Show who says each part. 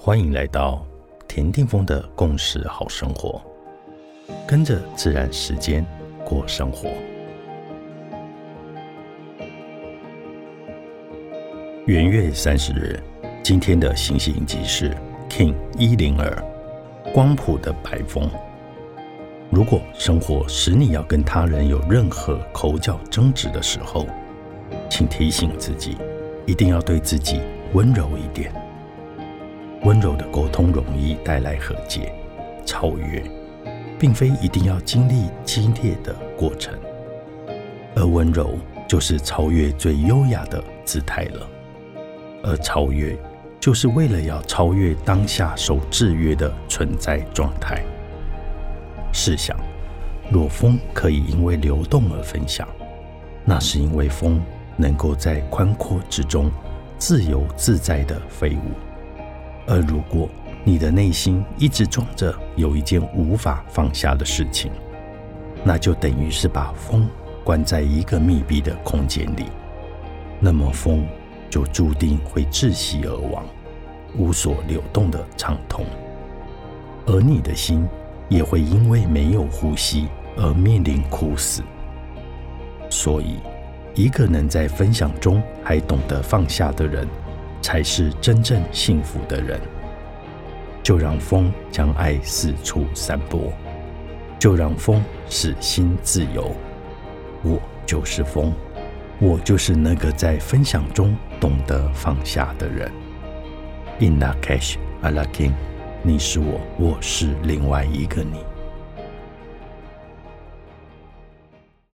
Speaker 1: 欢迎来到田定峰的共识好生活，跟着自然时间过生活。元月三十日，今天的行星系印记是 King 一零二，光谱的白风。如果生活使你要跟他人有任何口角争执的时候，请提醒自己，一定要对自己温柔一点。温柔的沟通容易带来和解、超越，并非一定要经历激烈的过程，而温柔就是超越最优雅的姿态了。而超越，就是为了要超越当下受制约的存在状态。试想，若风可以因为流动而分享，那是因为风能够在宽阔之中自由自在地飞舞。而如果你的内心一直装着有一件无法放下的事情，那就等于是把风关在一个密闭的空间里，那么风就注定会窒息而亡，无所流动的畅通，而你的心。也会因为没有呼吸而面临枯死。所以，一个能在分享中还懂得放下的人，才是真正幸福的人。就让风将爱四处散播，就让风使心自由。我就是风，我就是那个在分享中懂得放下的人。In the cash, a l a king. 你是我，我是另外一个你。